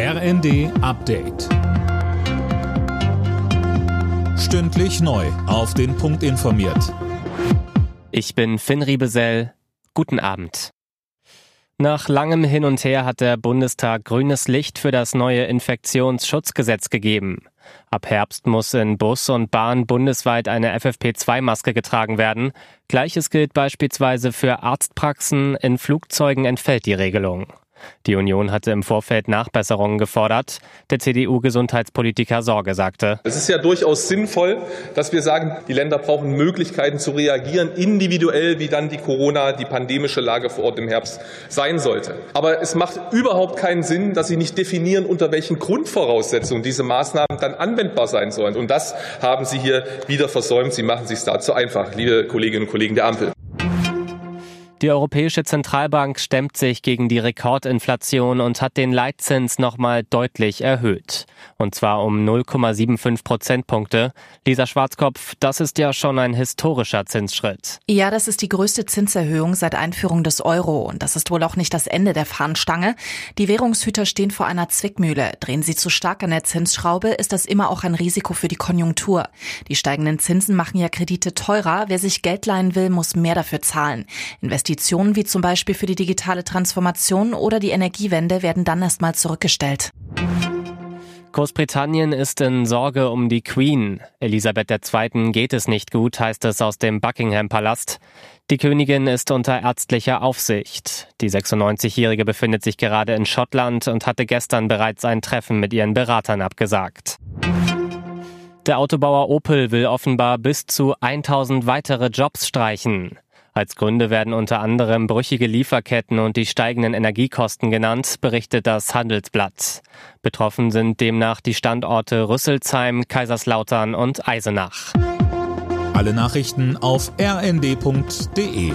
RND Update. Stündlich neu. Auf den Punkt informiert. Ich bin Finn Riebesell. Guten Abend. Nach langem Hin und Her hat der Bundestag grünes Licht für das neue Infektionsschutzgesetz gegeben. Ab Herbst muss in Bus und Bahn bundesweit eine FFP2-Maske getragen werden. Gleiches gilt beispielsweise für Arztpraxen. In Flugzeugen entfällt die Regelung. Die Union hatte im Vorfeld Nachbesserungen gefordert. Der CDU-Gesundheitspolitiker Sorge sagte. Es ist ja durchaus sinnvoll, dass wir sagen, die Länder brauchen Möglichkeiten zu reagieren, individuell, wie dann die Corona, die pandemische Lage vor Ort im Herbst sein sollte. Aber es macht überhaupt keinen Sinn, dass sie nicht definieren, unter welchen Grundvoraussetzungen diese Maßnahmen dann anwendbar sein sollen. Und das haben Sie hier wieder versäumt. Sie machen es sich dazu einfach, liebe Kolleginnen und Kollegen der Ampel. Die Europäische Zentralbank stemmt sich gegen die Rekordinflation und hat den Leitzins nochmal deutlich erhöht. Und zwar um 0,75 Prozentpunkte. Lisa Schwarzkopf, das ist ja schon ein historischer Zinsschritt. Ja, das ist die größte Zinserhöhung seit Einführung des Euro. Und das ist wohl auch nicht das Ende der Fahnenstange. Die Währungshüter stehen vor einer Zwickmühle. Drehen sie zu stark an der Zinsschraube, ist das immer auch ein Risiko für die Konjunktur. Die steigenden Zinsen machen ja Kredite teurer. Wer sich Geld leihen will, muss mehr dafür zahlen. Investitionen wie zum Beispiel für die digitale Transformation oder die Energiewende werden dann erstmal zurückgestellt. Großbritannien ist in Sorge um die Queen. Elisabeth II. geht es nicht gut, heißt es aus dem Buckingham Palast. Die Königin ist unter ärztlicher Aufsicht. Die 96-Jährige befindet sich gerade in Schottland und hatte gestern bereits ein Treffen mit ihren Beratern abgesagt. Der Autobauer Opel will offenbar bis zu 1000 weitere Jobs streichen. Als Gründe werden unter anderem brüchige Lieferketten und die steigenden Energiekosten genannt, berichtet das Handelsblatt. Betroffen sind demnach die Standorte Rüsselsheim, Kaiserslautern und Eisenach. Alle Nachrichten auf rnd.de